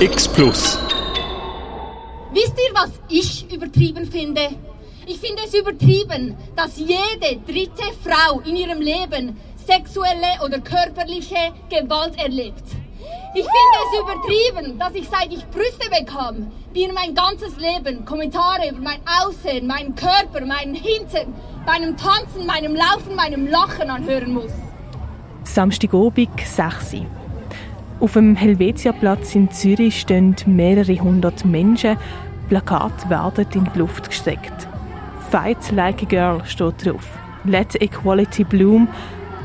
X Plus. Wisst ihr, was ich übertrieben finde? Ich finde es übertrieben, dass jede dritte Frau in ihrem Leben sexuelle oder körperliche Gewalt erlebt. Ich finde es übertrieben, dass ich seit ich Brüste bekam, mir mein ganzes Leben Kommentare über mein Aussehen, meinen Körper, meinen Hintern, meinem Tanzen, meinem Laufen, meinem Lachen anhören muss. Samstagabend 6 Uhr. Auf dem Helvetiaplatz in Zürich stehen mehrere hundert Menschen. Plakate werden in die Luft gestreckt. Fight like a girl steht drauf. Let equality bloom.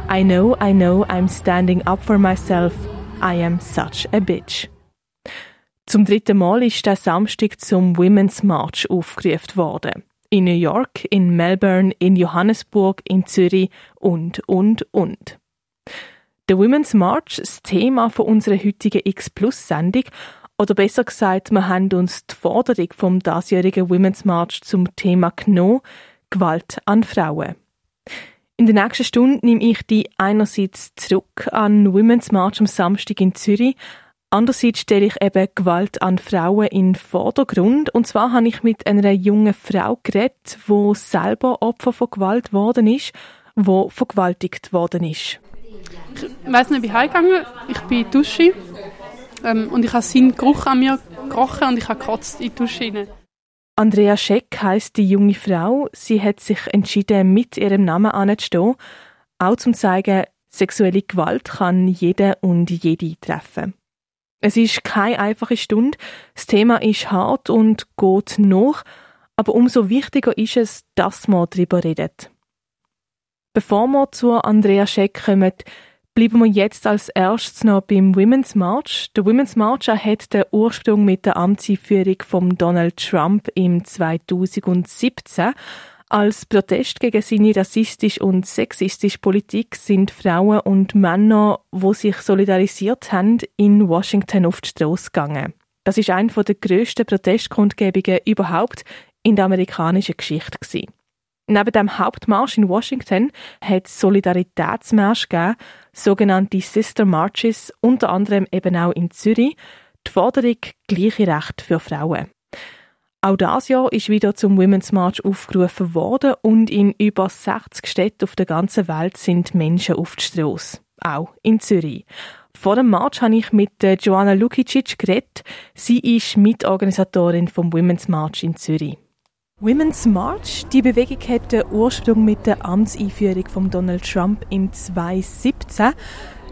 I know, I know, I'm standing up for myself. I am such a bitch. Zum dritten Mal ist der Samstag zum Women's March aufgerufen worden. In New York, in Melbourne, in Johannesburg, in Zürich und, und, und. Der Women's March, das Thema von unserer heutigen X-Plus-Sendung, oder besser gesagt, wir haben uns die Forderung vom diesjährigen Women's March zum Thema genommen, Gewalt an Frauen. In der nächsten Stunde nehme ich die einerseits zurück an Women's March am Samstag in Zürich, andererseits stelle ich eben Gewalt an Frauen in den Vordergrund. Und zwar habe ich mit einer jungen Frau geredet, die selber Opfer von Gewalt geworden ist, die vergewaltigt worden ist. Ich weiss nicht, wie ich heimgegangen Ich bin in die Dusche ähm, und ich habe seinen Geruch an mir gerochen und ich habe gekotzt in die Dusche rein. Andrea Scheck heisst die junge Frau. Sie hat sich entschieden, mit ihrem Namen anzustehen, auch zum zeigen, sexuelle Gewalt kann jeder und jede treffen. Es ist keine einfache Stunde. Das Thema ist hart und geht nach, aber umso wichtiger ist es, dass man darüber redet. Bevor wir zu Andrea Scheck kommen, Bleiben wir jetzt als erstes noch beim Women's March. Der Women's March hat den Ursprung mit der Amtseinführung von Donald Trump im 2017. Als Protest gegen seine rassistische und sexistische Politik sind Frauen und Männer, wo sich solidarisiert haben, in Washington auf die Straße gegangen. Das ist eine der grössten Protestkundgebungen überhaupt in der amerikanischen Geschichte. Neben dem Hauptmarsch in Washington hat es Solidaritätsmärsche gegeben, sogenannte Sister Marches, unter anderem eben auch in Zürich, die Forderung gleiche Rechte für Frauen. Auch dieses Jahr ist wieder zum Women's March aufgerufen worden und in über 60 Städten auf der ganzen Welt sind Menschen auf die Straße. Auch in Zürich. Vor dem March habe ich mit Joanna Lukicic geredet. Sie ist Mitorganisatorin vom Women's March in Zürich. Women's March, die Bewegung hat den Ursprung mit der Amtseinführung von Donald Trump im 2017.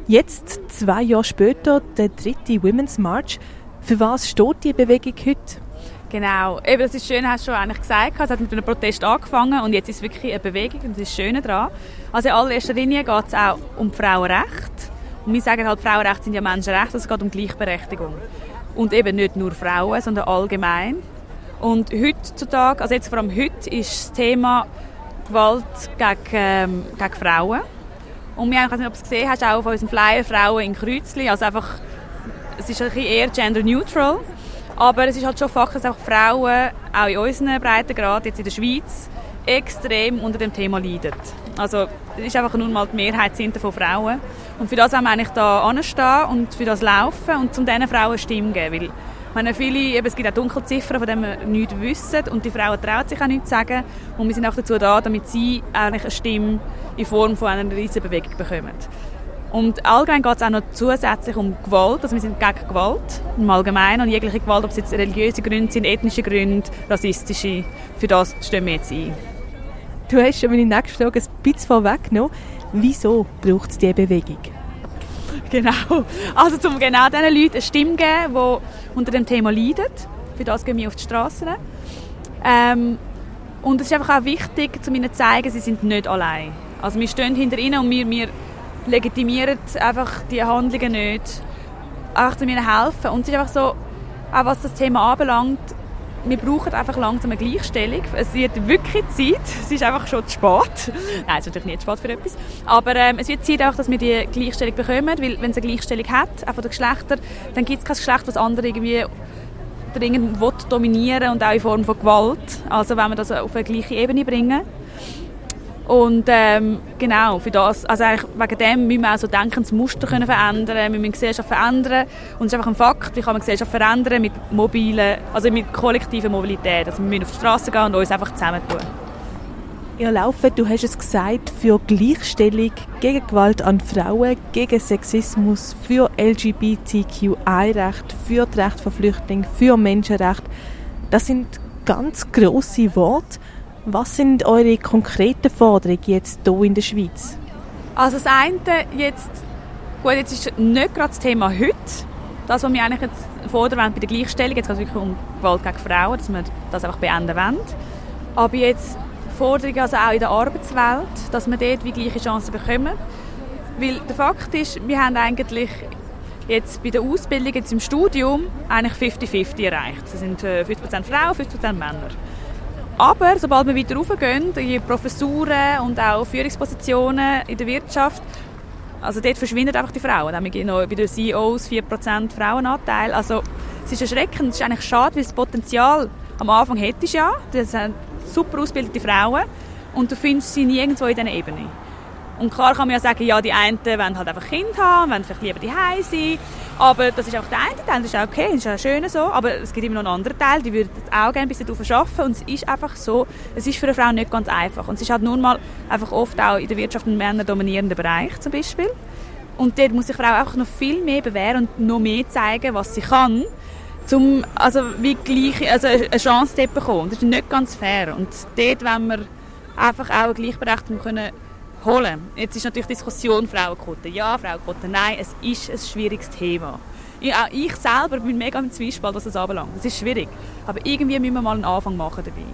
Jetzt, zwei Jahre später, der dritte Women's March. Für was steht die Bewegung heute? Genau, eben das ist schön, hast du schon eigentlich gesagt. Es hat mit einem Protest angefangen und jetzt ist es wirklich eine Bewegung und das ist das Schöne daran. Also in allererster Linie geht es auch um Frauenrecht. Und wir sagen halt, Frauenrechte sind ja Menschenrechte, es geht um Gleichberechtigung. Und eben nicht nur Frauen, sondern allgemein. Und heutzutage, also jetzt vor allem heute, ist das Thema Gewalt gegen, ähm, gegen Frauen. Und wir ich weiß nicht, ob du es gesehen hast, auch auf unserem Flyer Frauen in Kreuzli. Also einfach, es ist ein bisschen eher gender neutral. Aber es ist halt schon Fakt, dass auch Frauen, auch in unseren Breitengrad, jetzt in der Schweiz, extrem unter dem Thema leiden. Also es ist einfach nun mal die Mehrheit sind von Frauen. Und für das haben wir eigentlich da anstehen und für das laufen und zu diesen Frauen Stimme geben. Weil meine, viele, eben, es gibt auch Dunkelziffern, von denen wir nichts wissen und die Frauen trauen sich auch nichts zu sagen und wir sind auch dazu da, damit sie eigentlich eine Stimme in Form von einer riesigen Bewegung bekommen. Und allgemein geht es auch noch zusätzlich um Gewalt, also wir sind gegen Gewalt im Allgemeinen und jegliche Gewalt, ob es jetzt religiöse Gründe sind, ethnische Gründe, rassistische, für das stehen wir jetzt ein. Du hast schon meine nächste Frage ein bisschen vorweggenommen. Wieso braucht es diese Bewegung? Genau. Also zum genau diesen Leuten eine Stimme geben, die unter dem Thema leiden. Für das gehen wir auf die Straßen. Ähm, und es ist einfach auch wichtig, um ihnen zu zeigen, sie sind nicht allein. Also wir stehen hinter ihnen und wir, wir legitimieren einfach die Handlungen nicht. Einfach um ihnen helfen. Und es ist einfach so, auch was das Thema anbelangt, wir brauchen einfach langsam eine Gleichstellung. Es wird wirklich Zeit. Es ist einfach schon zu spät. Nein, es ist natürlich nicht zu spät für etwas. Aber ähm, es wird Zeit auch, dass wir die Gleichstellung bekommen, weil wenn es eine Gleichstellung hat, auch von den Geschlechtern, dann gibt es kein Geschlecht, das andere irgendwie dringend will dominieren und auch in Form von Gewalt. Also wenn wir das auf eine gleiche Ebene bringen. Und ähm, genau, für das, also eigentlich wegen dem müssen wir auch so denken, das Muster können verändern, wir müssen Gesellschaft verändern und es ist einfach ein Fakt, wie kann man Gesellschaft verändern mit mobilen, also mit kollektiver Mobilität. Also wir müssen auf die Straße gehen und uns einfach zusammentun. Ihr laufen, du hast es gesagt, für Gleichstellung, gegen Gewalt an Frauen, gegen Sexismus, für LGBTQI-Recht, für das Recht von Flüchtlingen, für Menschenrechte. Das sind ganz grosse Worte. Was sind eure konkreten Forderungen jetzt hier in der Schweiz? Also das eine jetzt, gut, jetzt ist nicht gerade das Thema heute, das, was wir eigentlich jetzt fordern bei der Gleichstellung, jetzt geht es wirklich um Gewalt gegen Frauen, dass wir das einfach beenden wollen. Aber jetzt Forderungen also auch in der Arbeitswelt, dass wir dort wie gleiche Chancen bekommen. Weil der Fakt ist, wir haben eigentlich jetzt bei der Ausbildung, jetzt im Studium, eigentlich 50-50 erreicht. Es sind 50% äh, Frauen, 50% Männer. Aber sobald wir weiter raufgehen, in Professuren und auch Führungspositionen in der Wirtschaft, also dort verschwinden einfach die Frauen. Wir noch bei den CEOs 4% Frauenanteil. Also es ist erschreckend, es ist eigentlich schade, weil das Potenzial am Anfang hättest ja, das sind super ausgebildete Frauen und du findest sie nirgendwo in dieser Ebene. Und klar kann man ja sagen, ja, die einen wollen halt einfach Kinder haben, wollen vielleicht lieber die sein. Aber das ist auch der eine Teil, das ist auch okay, das ist auch schön so. Aber es gibt immer noch einen anderen Teil, die würden auch gerne ein bisschen darauf arbeiten. Und es ist einfach so, es ist für eine Frau nicht ganz einfach. Und es ist halt nun mal einfach oft auch in der Wirtschaft ein männerdominierender Bereich zum Beispiel. Und dort muss sich Frau einfach noch viel mehr bewähren und noch mehr zeigen, was sie kann, um also wie gleich, also eine Chance zu bekommen. Das ist nicht ganz fair. Und dort wollen wir einfach auch eine Gleichberechtigung können holen. Jetzt ist natürlich die Diskussion Frauenquote. Ja, Frauenquote, nein, es ist ein schwieriges Thema. Ich, auch ich selber bin mega im Zwiespalt, was das anbelangt. Es ist schwierig. Aber irgendwie müssen wir mal einen Anfang machen dabei.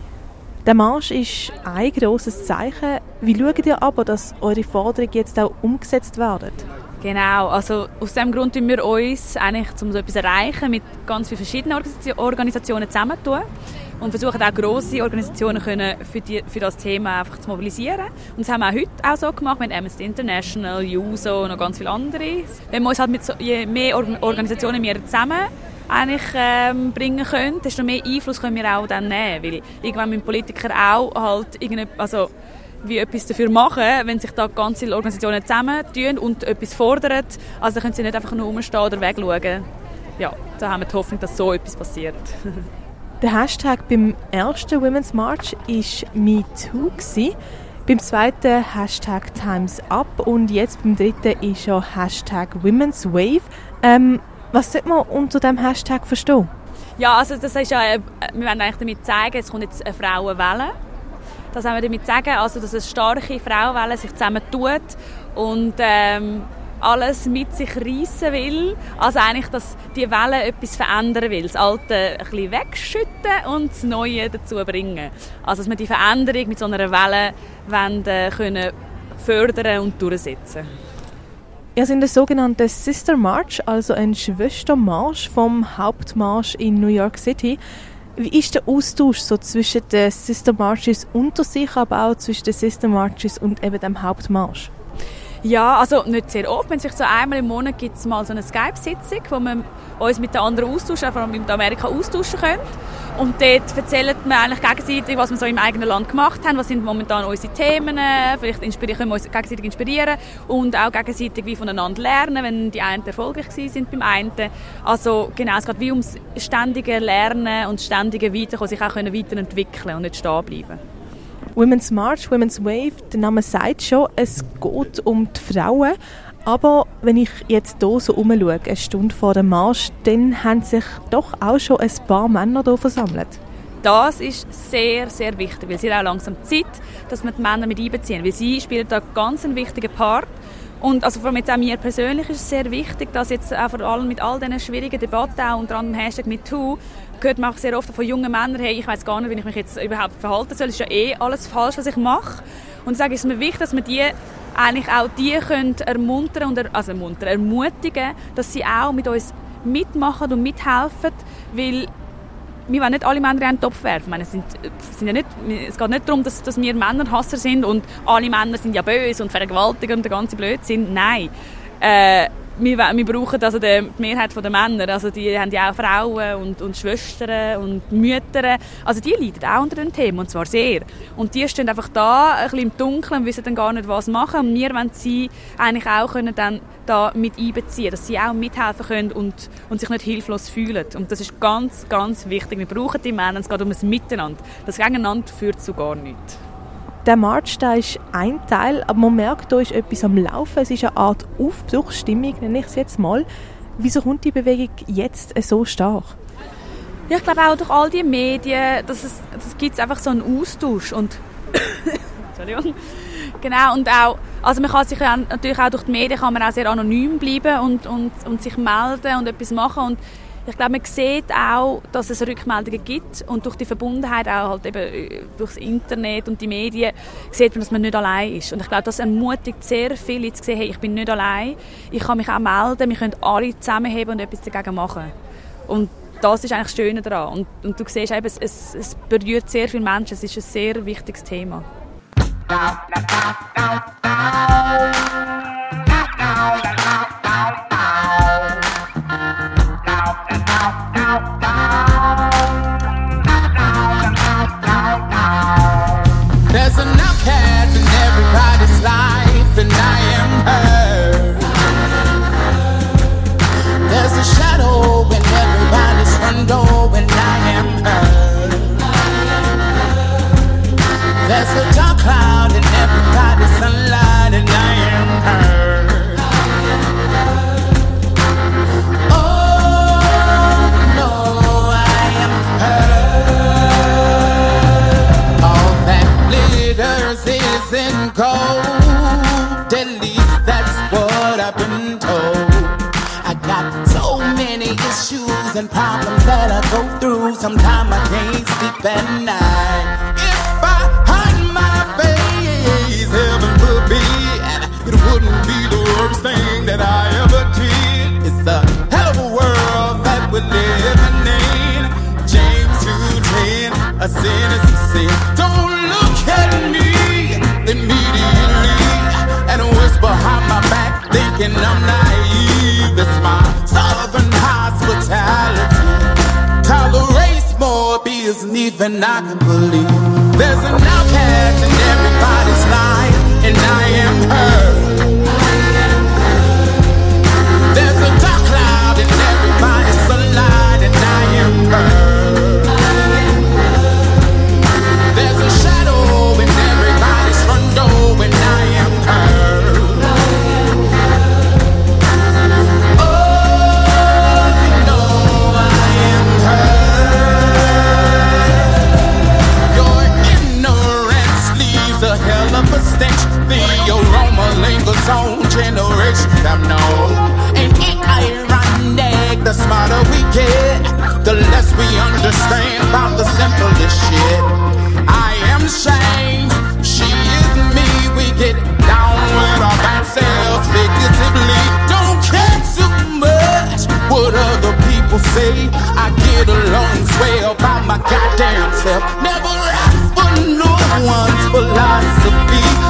Der Marsch ist ein grosses Zeichen. Wie schaut ihr aber, dass eure Forderungen jetzt auch umgesetzt werden? Genau, also aus diesem Grund tun wir uns eigentlich, um so etwas zu erreichen, mit ganz vielen verschiedenen Organisationen zusammentun und versuchen auch grosse Organisationen können für, die, für das Thema einfach zu mobilisieren. Und das haben wir auch heute auch so gemacht mit Amnesty International, USO und noch ganz viele andere. Wenn wir uns halt mit so, je mehr Organisationen wir zusammen eigentlich ähm, bringen können, desto mehr Einfluss können wir auch dann nehmen, weil irgendwann müssen Politiker auch halt also wie etwas dafür machen, wenn sich da ganz viele Organisationen zusammentun und etwas fordern. Also können sie nicht einfach nur rumstehen oder wegschauen. Ja, da haben wir die Hoffnung, dass so etwas passiert. Der Hashtag beim ersten Women's March war MeToo. Beim zweiten Hashtag Times Up und jetzt beim dritten ist ja Hashtag Women's Wave. Ähm, was sollte man unter dem Hashtag verstehen? Ja, also das ist ja, äh, wir wollen eigentlich damit zeigen, es kommt jetzt eine Frauenwelle. Das haben wir damit sagen, also dass eine starke Frauenwelle sich zusammen tut und ähm, alles mit sich reissen will. Also eigentlich, dass die Welle etwas verändern will. Das Alte ein wegschütten und das Neue dazu bringen. Also dass wir die Veränderung mit so einer Welle wollen, können fördern und durchsetzen Ihr seid der sogenannte Sister March, also ein Schwestermarsch vom Hauptmarsch in New York City. Wie ist der Austausch so zwischen den Sister Marches unter sich, aber auch zwischen den Sister Marches und eben dem Hauptmarsch? Ja, also nicht sehr oft. Wenn sich so einmal im Monat gibt es mal so eine Skype-Sitzung, wo wir uns mit den anderen austauschen, vor allem mit Amerika austauschen können. Und dort erzählen wir eigentlich gegenseitig, was wir so im eigenen Land gemacht haben, was sind momentan unsere Themen, vielleicht können wir uns gegenseitig inspirieren und auch gegenseitig wie voneinander lernen, wenn die einen erfolgreich sind beim einen. Also genau, es geht wie ums ständige Lernen und ständige Weiterkommen, sich auch weiterentwickeln und nicht stehen bleiben. Women's March, Women's Wave, der Name sagt schon, es geht um die Frauen. Aber wenn ich jetzt hier so umschaue, eine Stunde vor dem Marsch, dann haben sich doch auch schon ein paar Männer hier versammelt. Das ist sehr, sehr wichtig, weil es ist auch langsam Zeit, dass wir die Männer mit einbeziehen, weil sie spielen da ganz einen wichtigen Part. Und also vor allem jetzt auch mir persönlich ist es sehr wichtig, dass jetzt auch vor allem mit all diesen schwierigen Debatten, auch unter anderem Hashtag MeToo, hört man auch sehr oft von jungen Männern, hey, ich weiß gar nicht, wie ich mich jetzt überhaupt verhalten soll. Es ist ja eh alles falsch, was ich mache. Und ich sage, es ist mir wichtig, dass wir die eigentlich auch die können ermuntern und er, also ermuntern, ermutigen, dass sie auch mit uns mitmachen und mithelfen, weil wir wollen nicht alle Männer in einen Topf werfen. meine, es, sind, sind ja nicht, es geht nicht darum, dass, dass wir Männerhasser sind und alle Männer sind ja böse und Vergewaltiger und der ganze Blödsinn. Nein. Äh, wir, wir brauchen also die Mehrheit der Männer, also die haben ja auch Frauen und, und Schwestern und Mütter, also die leiden auch unter dem Thema und zwar sehr. Und die stehen einfach da, ein bisschen im Dunkeln und wissen dann gar nicht, was machen und wir wollen sie eigentlich auch können dann da mit einbeziehen, dass sie auch mithelfen können und, und sich nicht hilflos fühlen. Und das ist ganz, ganz wichtig. Wir brauchen die Männer, es geht um ein Miteinander. Das Gegeneinander führt zu gar nichts. Der March da ist ein Teil, aber man merkt, da ist etwas am Laufen. Es ist eine Art Aufbruchsstimmung, nenne ich es jetzt mal. Wieso kommt die Bewegung jetzt so stark? Ja, ich glaube auch durch all die Medien, dass es, das gibt einfach so einen Austausch und Entschuldigung. Genau, und auch, also man kann sich natürlich auch durch die Medien kann man auch sehr anonym bleiben und, und, und sich melden und etwas machen und ich glaube, man sieht auch, dass es Rückmeldungen gibt und durch die Verbundenheit auch halt eben äh, durchs Internet und die Medien sieht man, dass man nicht allein ist. Und ich glaube, das ermutigt sehr viele zu sehen, hey, ich bin nicht allein, ich kann mich auch melden, wir können alle zusammenheben und etwas dagegen machen. Und das ist eigentlich das Schöne daran. Und, und du siehst eben, es, es, es berührt sehr viele Menschen, es ist ein sehr wichtiges Thema. out. And problems that I go through. Sometimes I can't sleep at night. If I hide my face, heaven forbid, it wouldn't be the worst thing that I ever did. It's a hell of a world that we're living in. James 2:10, a sin is a sin. Don't look at me immediately and whisper behind my back, thinking I'm naive. Even I can believe. There's an leaves a hell of a stench. The aroma lingers on generations I've known. Ain't it ironic? The smarter we get, the less we understand about the simplest shit. I am Shane, she is me. We get down with our bad selves figuratively. Don't care too much what other people say. I get along swell by my goddamn self. Never ask One's philosophy.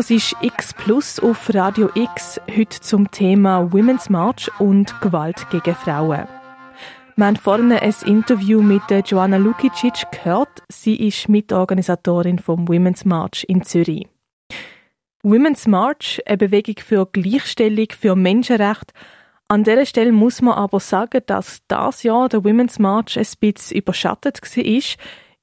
Du hörst X Plus auf Radio X heute zum Thema Women's March und Gewalt gegen Frauen. Wir haben vorhin ein Interview mit Joanna Lukicic gehört. Sie ist Mitorganisatorin vom Women's March in Zürich. Women's March, eine Bewegung für Gleichstellung, für Menschenrechte. An dieser Stelle muss man aber sagen, dass das Jahr der Women's March ein bisschen überschattet war.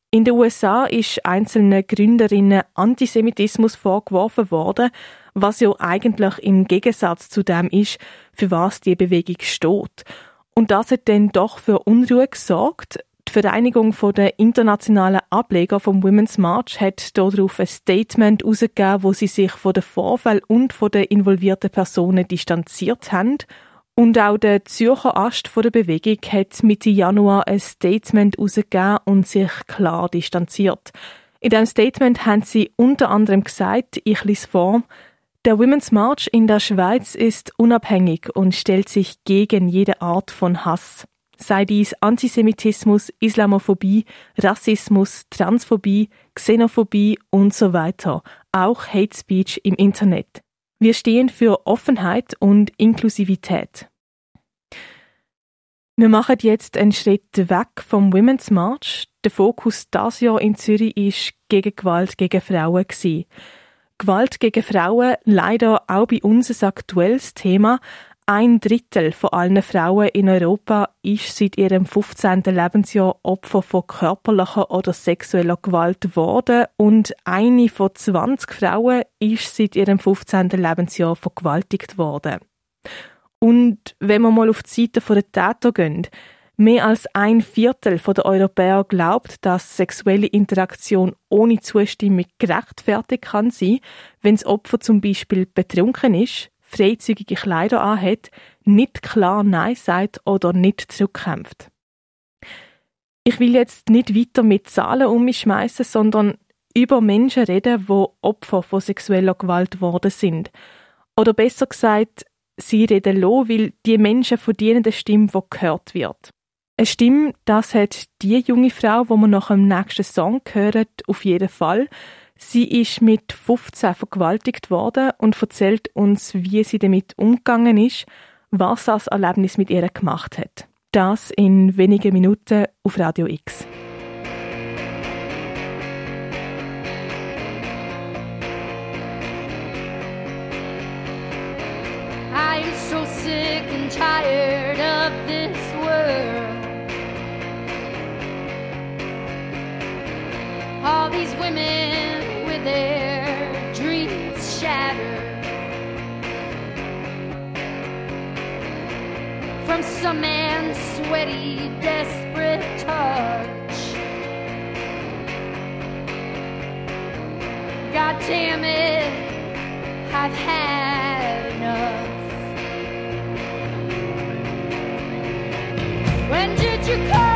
In den USA ist einzelnen Gründerinnen Antisemitismus vorgeworfen worden, was ja eigentlich im Gegensatz zu dem ist, für was die Bewegung steht. Und das hat dann doch für Unruhe gesorgt. Die Vereinigung der internationalen Ableger vom Women's March hat darauf ein Statement herausgegeben, wo sie sich von den Vorfällen und von den involvierten Personen distanziert haben und auch der Zürcher Ast der Bewegung hat Mitte Januar ein Statement herausgegeben und sich klar distanziert. In diesem Statement haben sie unter anderem gesagt, ich lese vor, der Women's March in der Schweiz ist unabhängig und stellt sich gegen jede Art von Hass. Sei dies Antisemitismus, Islamophobie, Rassismus, Transphobie, Xenophobie und so weiter. Auch Hate Speech im Internet. Wir stehen für Offenheit und Inklusivität. Wir machen jetzt einen Schritt weg vom Women's March. Der Fokus das Jahr in Zürich ist gegen Gewalt gegen Frauen. Gewalt gegen Frauen leider auch bei uns ein aktuelles Thema. Ein Drittel von allen Frauen in Europa ist seit ihrem 15. Lebensjahr Opfer von körperlicher oder sexueller Gewalt geworden und eine von 20 Frauen ist seit ihrem 15. Lebensjahr vergewaltigt worden. Und wenn wir mal auf die Seite der Täter gehen, mehr als ein Viertel der Europäer glaubt, dass sexuelle Interaktion ohne Zustimmung gerechtfertigt kann sein, wenn das Opfer zum Beispiel betrunken ist, freizügige Kleider anhat, nicht klar Nein sagt oder nicht zurückkämpft. Ich will jetzt nicht weiter mit Zahlen um mich schmeißen, sondern über Menschen reden, wo Opfer von sexueller Gewalt geworden sind. Oder besser gesagt, sie reden lassen, weil die Menschen verdienen eine Stimme, die gehört wird. Eine Stimme, das hat die junge Frau, wo wir nach dem nächsten Song hören, auf jeden Fall. Sie ist mit 15 vergewaltigt worden und erzählt uns, wie sie damit umgegangen ist, was das Erlebnis mit ihr gemacht hat. Das in wenigen Minuten auf Radio X. From some man's sweaty, desperate touch. God damn it, I've had enough. When did you come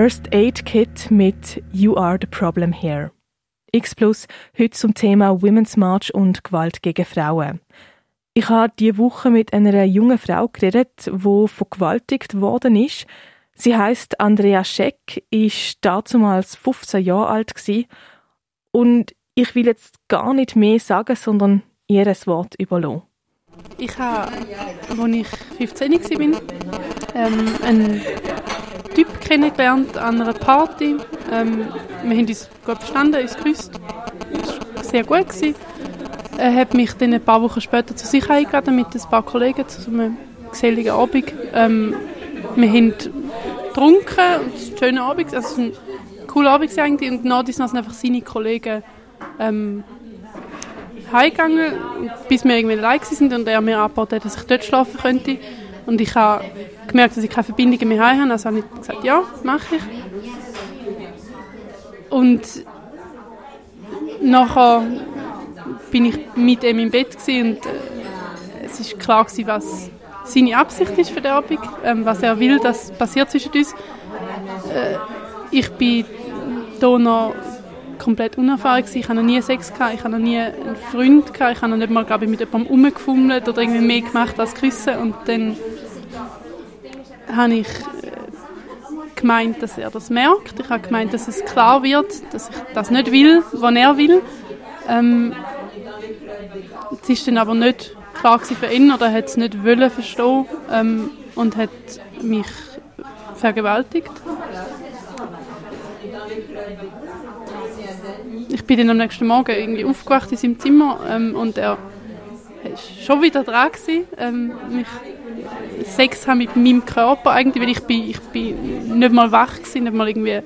First Aid Kit mit You Are the Problem Here. X Plus heute zum Thema Women's March und Gewalt gegen Frauen. Ich habe diese Woche mit einer jungen Frau geredet, die vergewaltigt worden ist. Sie heißt Andrea Scheck, ist damals 15 Jahre alt und ich will jetzt gar nicht mehr sagen, sondern ihr ein Wort überlassen. Ich habe, als ich 15 war, ähm, einen kennengelernt an einer Party. Ähm, wir haben uns gut verstanden, uns geküsst. Das war sehr gut. Gewesen. Er hat mich dann ein paar Wochen später zu sich eingeladen mit ein paar Kollegen zu einem geselligen Abend. Ähm, wir haben getrunken, und es war ein schöner Abend, also es ein cooler Abend eigentlich. Und nach sind einfach seine Kollegen ähm, heimgegangen, bis wir irgendwie allein sind und er mir angeboten hat, dass ich dort schlafen könnte. Und ich habe gemerkt, dass ich keine Verbindungen mehr habe, also habe ich gesagt, ja, mache ich. Und nachher bin ich mit ihm im Bett und äh, es ist klar gewesen, was seine Absicht ist für den Abend, ähm, was er will, dass passiert zwischen uns. Äh, ich bin hier noch komplett unerfahren gewesen. Ich habe noch nie Sex gehabt, ich habe noch nie einen Freund gehabt, ich habe noch nicht mal, glaube ich, mit jemandem rumgefummelt oder irgendwie mehr gemacht als küssen und dann habe ich äh, gemeint, dass er das merkt. Ich habe gemeint, dass es klar wird, dass ich das nicht will, was er will. Ähm, es ist dann aber nicht klar für ihn oder er hat es nicht wollen verstehen ähm, und hat mich vergewaltigt. Ich bin dann am nächsten Morgen irgendwie aufgewacht in seinem Zimmer ähm, und er war schon wieder dran gewesen, ähm, mich Sex haben mit meinem Körper eigentlich, weil ich bin, ich bin nicht mal wach gewesen, nicht mal irgendwie,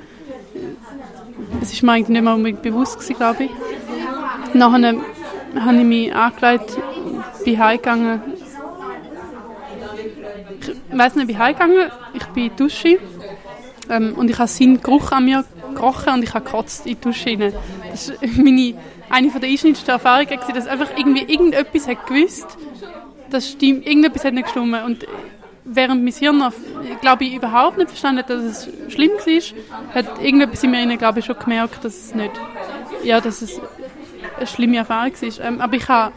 es ist mir eigentlich nicht mal bewusst gewesen, glaube ich. Nachher habe ich mich angelegt, bin heimgegangen. Ich weiss nicht, ich bin heimgegangen, ich bin in die Dusche ähm, und ich habe seinen Geruch an mir gerochen und ich habe gekotzt in die Dusche rein. Das war meine, eine der einschneidendsten Erfahrungen, dass einfach irgendwie irgendetwas hat gewusst, das stimmt, irgendetwas hat nicht gestimmt und während mein Hirn glaube ich, überhaupt nicht verstanden hat, dass es schlimm war, hat irgendetwas in mir, glaube ich, schon gemerkt, dass es nicht, ja, dass es eine schlimme Erfahrung war. Ähm, aber ich habe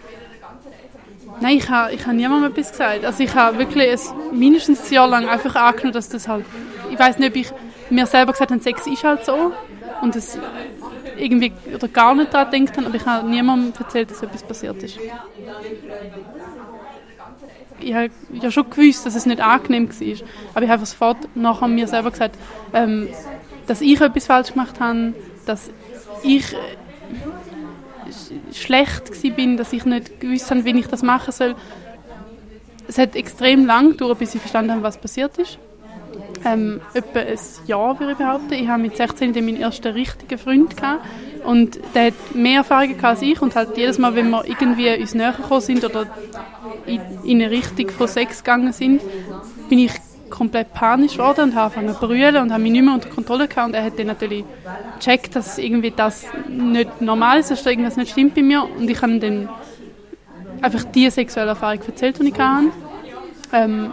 Nein, ich habe, ich habe niemandem etwas gesagt. Also ich habe wirklich ein, mindestens ein Jahr lang einfach angenommen, dass das halt... Ich weiß nicht, ob ich mir selber gesagt habe, Sex ist halt so und das irgendwie oder gar nicht daran gedacht habe, aber ich habe niemandem erzählt, dass etwas passiert ist. Ich habe ja schon gewusst, dass es nicht angenehm war, aber ich habe sofort nachher mir selber gesagt, ähm, dass ich etwas falsch gemacht habe, dass ich schlecht bin, dass ich nicht gewusst habe, wie ich das machen soll. Es hat extrem lang gedauert, bis ich verstanden habe, was passiert ist. Ähm, etwa ein Jahr, würde ich behaupten. Ich habe mit 16 meinen ersten richtigen Freund gehabt. Und der hat mehr Erfahrungen als ich. Und halt jedes Mal, wenn wir irgendwie uns näher gekommen sind oder in, in eine Richtung von Sex gegangen sind, bin ich komplett panisch geworden und habe angefangen zu brüllen und habe mich nicht mehr unter Kontrolle gehabt. Und er hat dann natürlich gecheckt, dass irgendwie das nicht normal ist, dass irgendwas nicht stimmt bei mir. Und ich habe ihm dann einfach die sexuelle Erfahrung erzählt, die ich hatte. Ähm,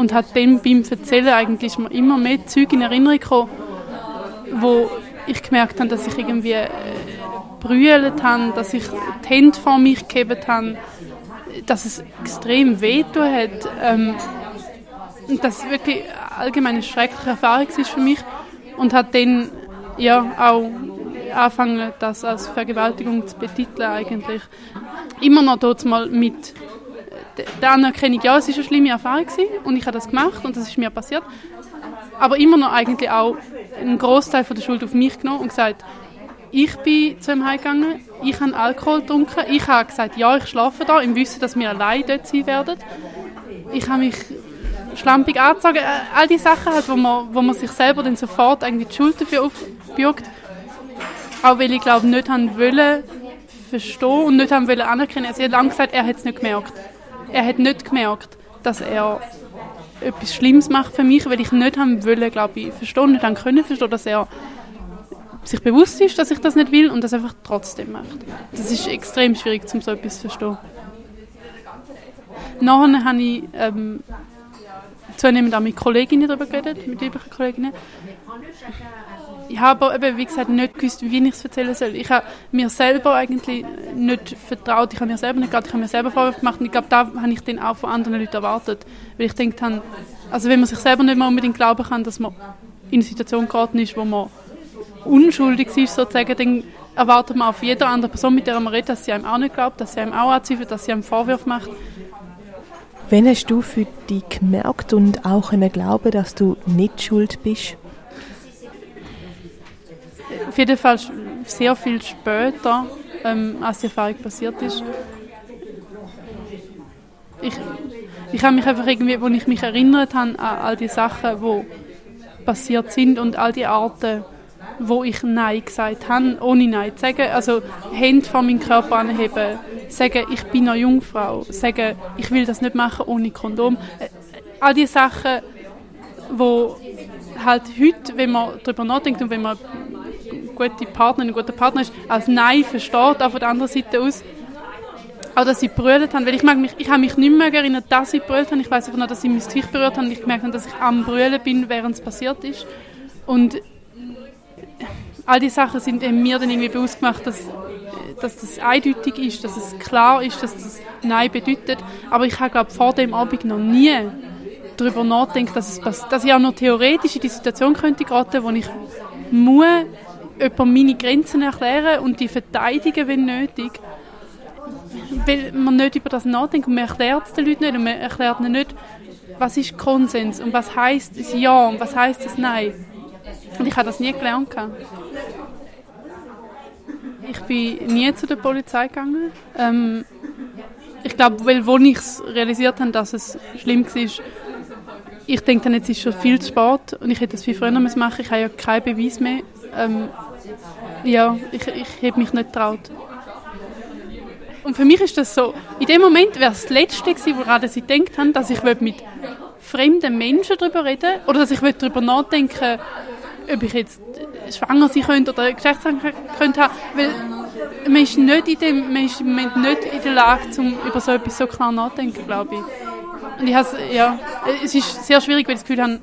und hat dann beim Erzählen eigentlich immer mehr Zeug in Erinnerung gekommen, wo ich gemerkt habe, dass ich irgendwie äh, brüllt habe, dass ich die Hände vor mich gegeben habe, dass es extrem wehtun hat. Ähm, und das wirklich allgemein eine schreckliche Erfahrung war für mich und hat dann ja auch angefangen, das als Vergewaltigung zu betiteln eigentlich. Immer noch dort mal mit der Anerkennung, ja, es war eine schlimme Erfahrung und ich habe das gemacht und das ist mir passiert. Aber immer noch eigentlich auch einen Großteil der Schuld auf mich genommen und gesagt, ich bin zu ihm heimgegangen, ich habe Alkohol getrunken, ich habe gesagt, ja, ich schlafe da, im Wissen, dass wir allein dort sein werden. Ich habe mich schlampig angezogen, äh, all die Sachen, halt, wo, man, wo man sich selber dann sofort irgendwie die Schuld dafür aufbürgt. Auch weil ich glaube, nicht haben wollen verstehen und nicht haben wollen anerkennen. Also, er hat lange gesagt, er hat es nicht gemerkt. Er hat nicht gemerkt, dass er etwas Schlimmes macht für mich, weil ich nicht haben wollen, glaube ich, verstehen, nicht haben können verstehen, dass er sich bewusst ist, dass ich das nicht will und das einfach trotzdem macht. Das ist extrem schwierig, um so etwas zu verstehen. Nachher habe ich ähm, zunehmend auch mit Kolleginnen darüber geredet, mit weiblichen Kolleginnen. Ich habe aber wie gesagt, nicht gewusst, wie ich es erzählen soll. Ich habe mir selber eigentlich nicht vertraut. Ich habe mir selber nicht geglaubt, ich habe mir selber Vorwürfe gemacht. Und ich glaube, da habe ich dann auch von anderen Leuten erwartet. Weil ich denke, also wenn man sich selber nicht mehr unbedingt glauben kann, dass man in eine Situation geraten ist, wo man unschuldig ist, sozusagen, dann erwartet man auf jeder anderen Person, mit der man redet, dass sie einem auch nicht glaubt, dass sie einem auch anzweifelt, dass sie einem Vorwürfe macht. Wann hast du für dich gemerkt und auch können glauben, dass du nicht schuld bist? Auf jeden Fall sehr viel später, ähm, als die Erfahrung passiert ist. Ich, ich habe mich einfach irgendwie, als ich mich erinnert habe an all die Sachen, die passiert sind und all die Arten, wo ich Nein gesagt habe, ohne Nein zu sagen. Also Hände vor meinen Körper anheben, sagen, ich bin eine Jungfrau, sagen, ich will das nicht machen ohne Kondom. Äh, All die Sachen, wo halt heute, wenn man darüber nachdenkt und wenn man gute Partnerin, ein guter Partner ist, als Nein versteht, auch von der anderen Seite aus. Auch, dass sie brüllt haben, weil ich mag mich, ich habe mich nicht mehr erinnert, dass sie brüllt haben. Ich weiß einfach noch, dass sie mein Gesicht berührt haben ich gemerkt dass ich am Brüllen bin, während es passiert ist. Und all die Sachen sind mir dann irgendwie bewusst gemacht, dass, dass das eindeutig ist, dass es klar ist, dass das Nein bedeutet. Aber ich habe, glaube vor dem Abend noch nie darüber nachgedacht, dass, es dass ich auch noch theoretisch in die Situation könnte geraten, wo ich muss jemandem meine Grenzen erklären und die verteidigen, wenn nötig. Weil man nicht über das nachdenkt und man erklärt es den Leuten nicht und man erklärt ihnen nicht, was ist Konsens und was heißt das Ja und was heißt das Nein. Und ich habe das nie gelernt. Ich bin nie zu der Polizei gegangen. Ähm, ich glaube, weil wo ich es realisiert habe, dass es schlimm war, ich denke dann, jetzt ist schon viel zu spät und ich hätte das viel früher machen müssen. Ich habe ja keinen Beweis mehr. Ähm, ja, ich, ich habe mich nicht getraut. Und für mich ist das so, in dem Moment wäre es das Letzte gewesen, woran sie gedacht haben, dass ich mit fremden Menschen darüber reden oder dass ich darüber nachdenken ob ich jetzt schwanger sein könnte oder Geschlechtskrankheit könnte haben. Weil man ist, nicht in dem, man ist im Moment nicht in der Lage, um über so etwas so klar nachzudenken, glaube ich. Und ich ja, es ist sehr schwierig, weil ich das Gefühl habe,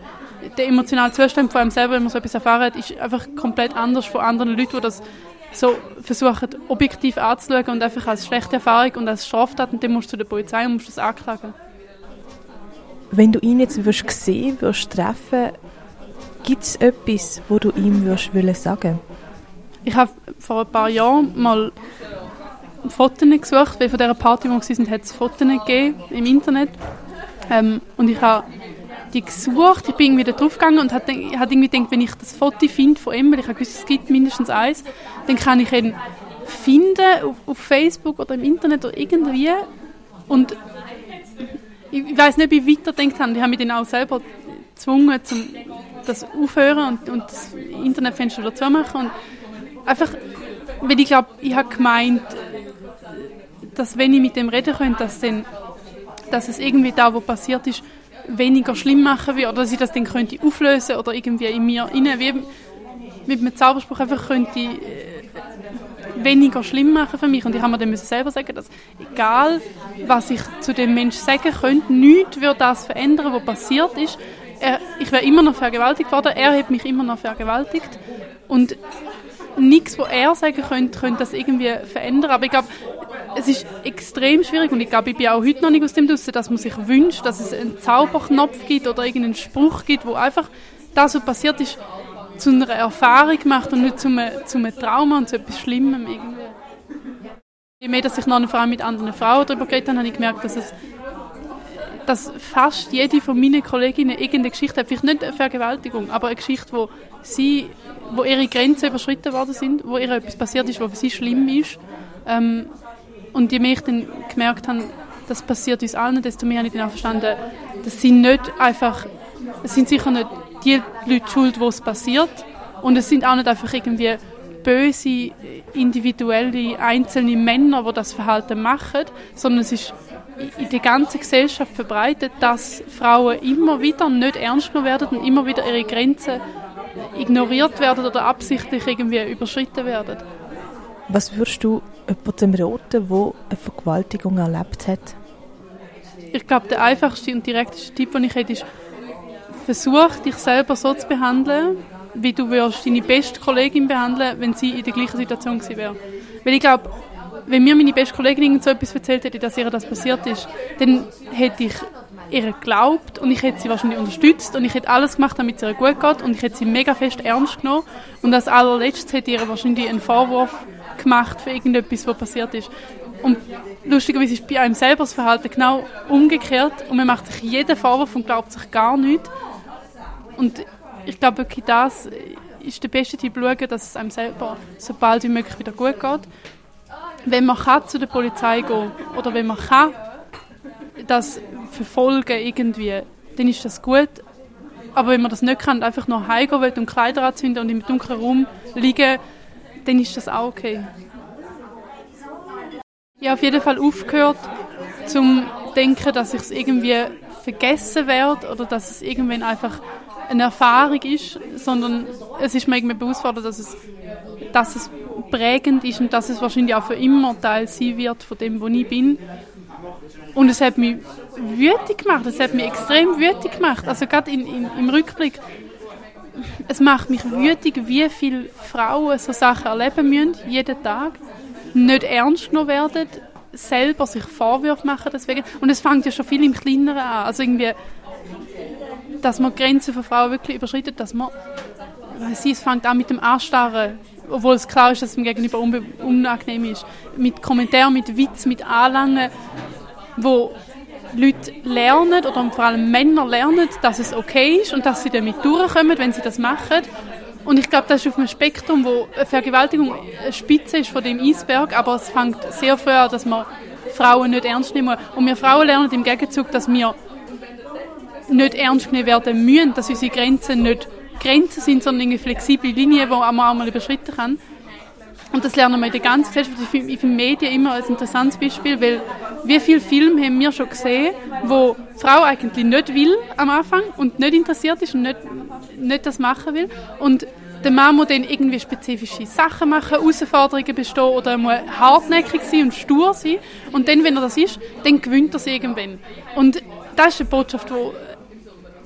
der emotionale Zustand von einem selber, wenn man so etwas erfahren hat, ist einfach komplett anders von anderen Leuten, die das so versuchen, objektiv anzuschauen und einfach als schlechte Erfahrung und als Straftat und dann musst du zu der Polizei und musst das anklagen. Wenn du ihn jetzt würdest sehen, würdest treffen, gibt es etwas, wo du ihm würdest wollen sagen? Ich habe vor ein paar Jahren mal Fotos gesucht, weil von dieser Party, wo wir waren, hat es Fotos gegeben im Internet. Ähm, und ich habe die gesucht, ich bin irgendwie da draufgegangen und habe hab irgendwie gedacht, wenn ich das Foto finde von weil ich habe gewusst, es gibt mindestens eins, dann kann ich ihn finden auf, auf Facebook oder im Internet oder irgendwie. Und ich, weiß nicht, wie ich weiterdenkt habe. Ich habe mich dann auch selber gezwungen, zum das aufhören und, und das Internetfenster wieder zumachen. Und einfach, weil ich glaube, ich habe gemeint, dass wenn ich mit dem reden könnte, dass, dann, dass es irgendwie da, wo passiert ist, weniger schlimm machen würde oder dass ich das dann könnte auflösen oder irgendwie in mir rein, wie mit einem Zauberspruch einfach könnte äh, weniger schlimm machen für mich. Und ich habe mir dann müssen selber sagen, dass egal was ich zu dem Menschen sagen könnte, nichts würde das verändern, was passiert ist. Er, ich wäre immer noch vergewaltigt worden, er hat mich immer noch vergewaltigt. Und nichts, was er sagen könnte, könnte das irgendwie verändern. Aber ich glaube, es ist extrem schwierig und ich glaube, ich bin auch heute noch nicht aus dem draussen, dass man sich wünscht, dass es einen Zauberknopf gibt oder irgendeinen Spruch gibt, wo einfach das, was passiert ist, zu einer Erfahrung macht und nicht zu einem, zu einem Trauma und zu etwas Schlimmem irgendwie. Je mehr, dass ich noch vor allem mit anderen Frauen darüber geredet habe, habe ich gemerkt, dass es dass fast jede von meinen Kolleginnen irgendeine Geschichte hat, vielleicht nicht eine Vergewaltigung, aber eine Geschichte, wo sie, wo ihre Grenzen überschritten worden sind, wo ihr etwas passiert ist, was für sie schlimm ist. Ähm, und je mehr ich dann gemerkt habe, das passiert uns allen, desto mehr habe ich dann auch verstanden, das sind nicht einfach, es sind sicher nicht die Leute schuld, wo es passiert, und es sind auch nicht einfach irgendwie böse, individuelle, einzelne Männer, die das Verhalten machen, sondern es ist in der ganzen Gesellschaft verbreitet, dass Frauen immer wieder nicht ernst genommen werden und immer wieder ihre Grenzen ignoriert werden oder absichtlich irgendwie überschritten werden. Was würdest du jemandem raten, der eine Vergewaltigung erlebt hat? ich glaube, der einfachste und direkteste Tipp, den ich hätte, ist, versuch dich selber so zu behandeln, wie du würdest deine beste Kollegin behandeln, wenn sie in der gleichen Situation gewesen wäre. Weil ich glaube, wenn mir meine beste Kollegin so etwas erzählt hätte, dass ihr das passiert ist, dann hätte ich ihr geglaubt und ich hätte sie wahrscheinlich unterstützt und ich hätte alles gemacht, damit es ihr gut geht und ich hätte sie mega fest ernst genommen und als allerletztes hätte ich ihr wahrscheinlich einen Vorwurf gemacht für irgendetwas, was passiert ist. Und lustigerweise ist bei einem selber das Verhalten genau umgekehrt und man macht sich jeden Vorwurf und glaubt sich gar nichts. Und ich glaube wirklich, das ist der beste Tipp, schauen, dass es einem selber so bald wie möglich wieder gut geht. Wenn man kann, zu der Polizei gehen oder wenn man kann, das verfolgen irgendwie, dann ist das gut. Aber wenn man das nicht kann einfach nur heimgehen will und Kleider anzünden und im dunklen Raum liegen, dann ist das auch okay. Ich habe auf jeden Fall aufgehört, zum denken, dass ich es irgendwie vergessen werde oder dass es irgendwann einfach eine Erfahrung ist, sondern es ist mir irgendwie bewusst geworden, dass es, dass es prägend ist und dass es wahrscheinlich auch für immer Teil sein wird von dem, wo ich bin. Und es hat mich wütig gemacht, es hat mich extrem wütig gemacht. Also gerade in, in, im Rückblick, es macht mich wütig, wie viele Frauen so Sachen erleben müssen, jeden Tag, nicht ernst genommen werden, selber sich Vorwürfe machen deswegen. Und es fängt ja schon viel im Kleineren an. Also irgendwie, dass man Grenzen von Frauen wirklich überschreitet, dass man, ich, es fängt an mit dem Anstarren, obwohl es klar ist, dass es dem Gegenüber unangenehm ist. Mit Kommentaren, mit Witz, mit Anlangen, wo Leute lernen, oder vor allem Männer lernen, dass es okay ist und dass sie damit durchkommen, wenn sie das machen. Und ich glaube, das ist auf einem Spektrum, wo Vergewaltigung eine Spitze ist von dem Eisberg, aber es fängt sehr früh an, dass man Frauen nicht ernst nehmen. Und wir Frauen lernen im Gegenzug, dass wir nicht ernst genommen werden müssen, dass unsere Grenzen nicht Grenzen sind, sondern eine flexible Linie, die man auch mal überschritten kann. Und das lernen wir in der ganzen Gesellschaft. Ich ich finde Medien immer ein interessantes Beispiel, weil wie viele Filme haben wir schon gesehen, wo die Frau eigentlich nicht will am Anfang und nicht interessiert ist und nicht, nicht das machen will. Und der Mann muss dann irgendwie spezifische Sachen machen, Herausforderungen bestehen oder muss hartnäckig sein und stur sein. Und dann, wenn er das ist, dann gewinnt er sie irgendwann. Und das ist eine Botschaft, die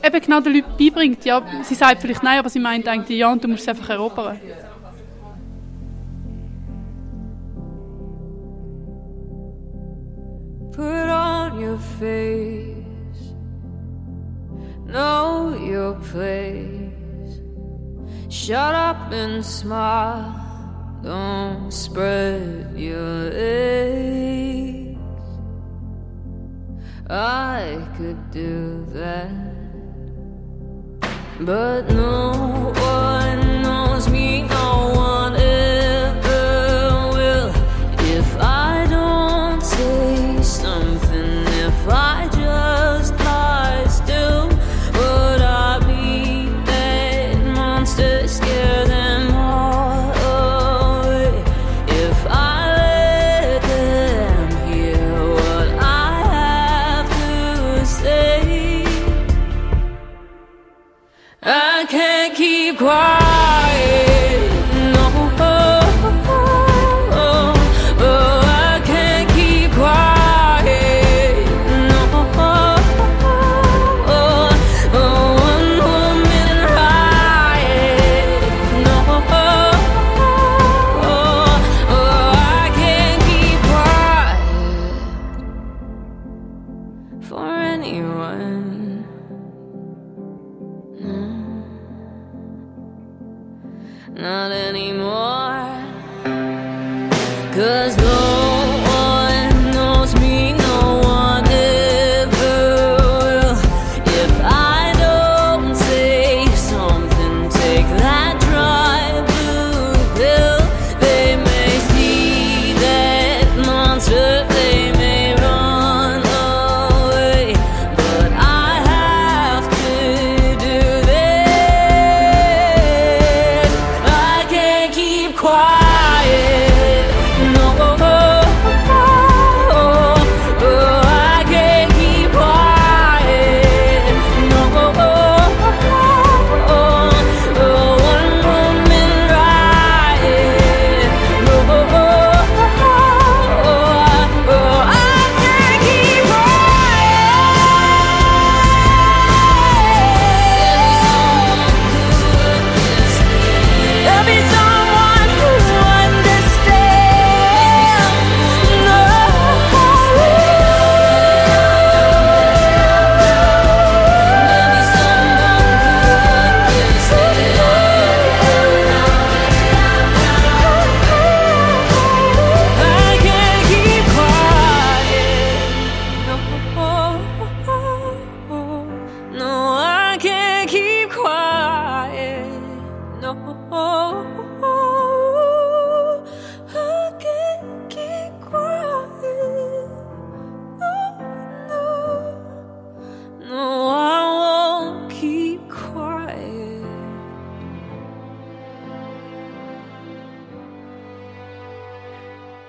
eben genau den Leuten beibringt. Ja, sie sagt vielleicht nein, aber sie meint eigentlich ja und du musst es einfach erobern. Put on your face, know your place. Shut up and smile, don't spread your legs. I could do that, but no one knows me, no one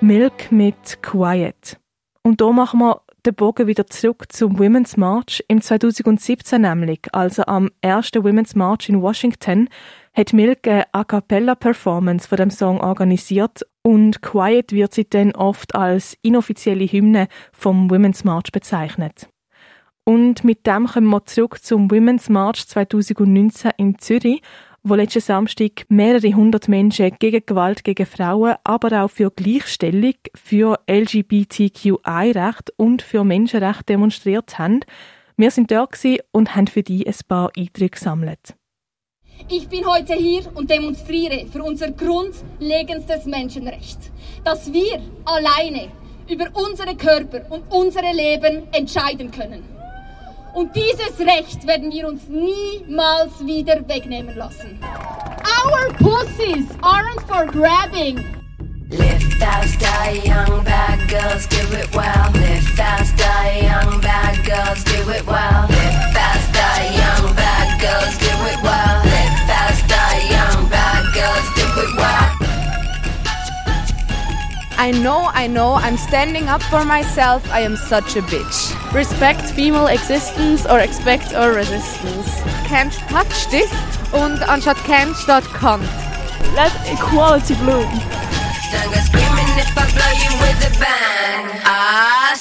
Milk mit Quiet. Und da machen wir den Bogen wieder zurück zum Women's March im 2017 nämlich, also am ersten Women's March in Washington, hat Milk eine A cappella Performance von dem Song organisiert und Quiet wird seitdem oft als inoffizielle Hymne vom Women's March bezeichnet. Und mit dem kommen wir zurück zum Women's March 2019 in Zürich, wo letzten Samstag mehrere hundert Menschen gegen Gewalt gegen Frauen, aber auch für Gleichstellung, für LGBTQI-Recht und für Menschenrechte demonstriert haben. Wir sind gewesen und haben für die ein paar Einträge gesammelt. Ich bin heute hier und demonstriere für unser grundlegendstes Menschenrecht, dass wir alleine über unsere Körper und unsere Leben entscheiden können. Und dieses Recht werden wir uns niemals wieder wegnehmen lassen. Our pussies aren't for grabbing. Live fast, die young, bad girls, do it well. Live fast, die young, bad girls, do it well. Live fast, die young, bad girls, do it well. Live fast, die young, bad girls, do it well. I know, I know, I'm standing up for myself. I am such a bitch. Respect female existence or expect or resistance. Can't touch this. Und anstatt can't steht can't. Let equality bloom. Ah.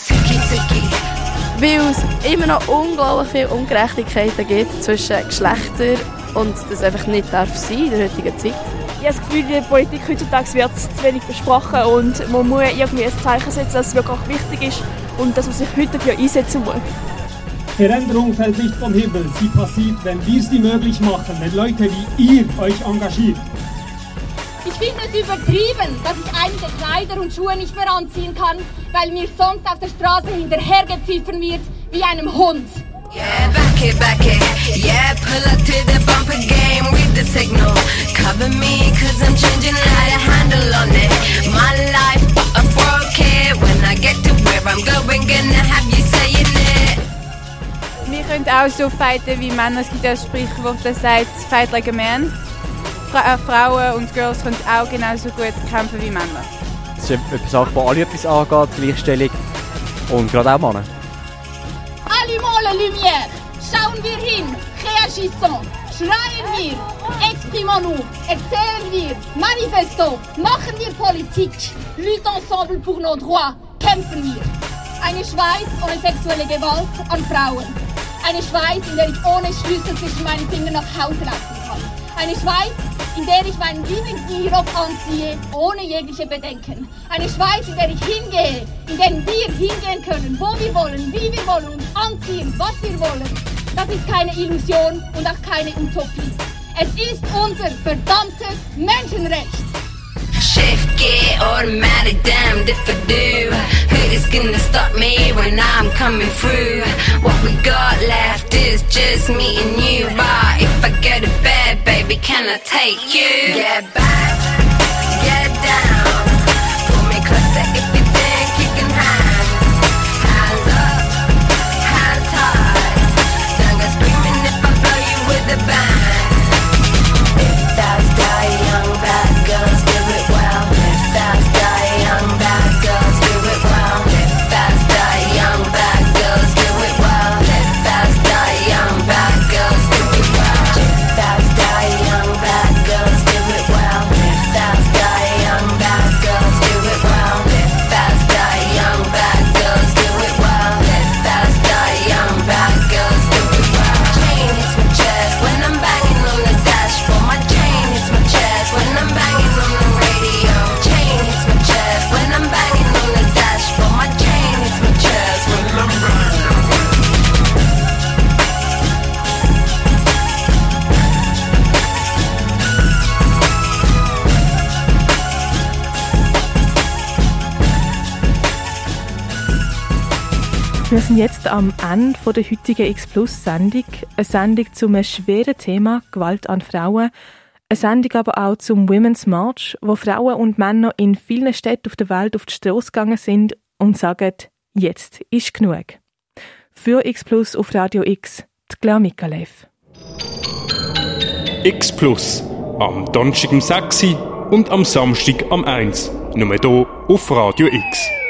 Weil es immer noch unglaublich viele Ungerechtigkeiten gibt zwischen Geschlechtern und das einfach nicht darf sein in der heutigen Zeit. Ich habe das Gefühl, in der Politik heutzutage wird zu wenig besprochen und man muss irgendwie ein Zeichen setzen, dass es wirklich wichtig ist und dass man sich heute dafür einsetzen muss. Veränderung fällt nicht vom Himmel, sie passiert, wenn wir sie möglich machen, wenn Leute wie ihr euch engagiert. Ich finde es übertrieben, dass ich einige Kleider und Schuhe nicht mehr anziehen kann, weil mir sonst auf der Straße hinterhergepfiffen wird wie einem Hund. Yeah, back it, back it. Yeah, pull up to the bumper game, read the signal. Cover me, cause I'm changing light, a handle on it. My life, I get to where I'm going, gonna have you saying it. Wir können auch so fighten wie Männer. Es gibt ja ein Sprichwort, das sagt, fight like a man. Fra äh, Frauen und Girls können auch genauso gut kämpfen wie Männer. Das ist etwas, auch, wo alle etwas angeht, Gleichstellung. Und gerade auch Männer. Allumons la lumière. Schauen wir hin. Réagissons. Schreien wir. Exprimons-nous. Erzählen wir. Manifestons. Machen wir Politik. Lutte ensemble pour nos droits. Kämpfen wir. Eine Schweiz ohne sexuelle Gewalt an Frauen. Eine Schweiz, in der ich ohne Schlüssel zwischen meinen Fingern nach Hause laufen kann. Eine Schweiz, in der ich meinen Lieblingsminirock anziehe, ohne jegliche Bedenken. Eine Schweiz, in der ich hingehe, in der wir hingehen können, wo wir wollen, wie wir wollen und anziehen, was wir wollen. Das ist keine Illusion und auch keine Utopie. Es ist unser verdammtes Menschenrecht. Shift gear, automatic, damned if I do. Who is gonna stop me when I'm coming through? What we got left is just me and you. But if I go to bed, baby, can I take you? Get back, get down. Pull me closer jetzt am Ende der heutigen X Plus Sendung. Eine Sendung zu einem schweren Thema, Gewalt an Frauen. Eine Sendung aber auch zum Women's March, wo Frauen und Männer in vielen Städten auf der Welt auf die Straße gegangen sind und sagen, jetzt ist genug. Für X Plus auf Radio X, die Claire Mikalev. X Plus. Am Donnerstag um 6 Uhr und am Samstag am 1. Nur hier auf Radio X.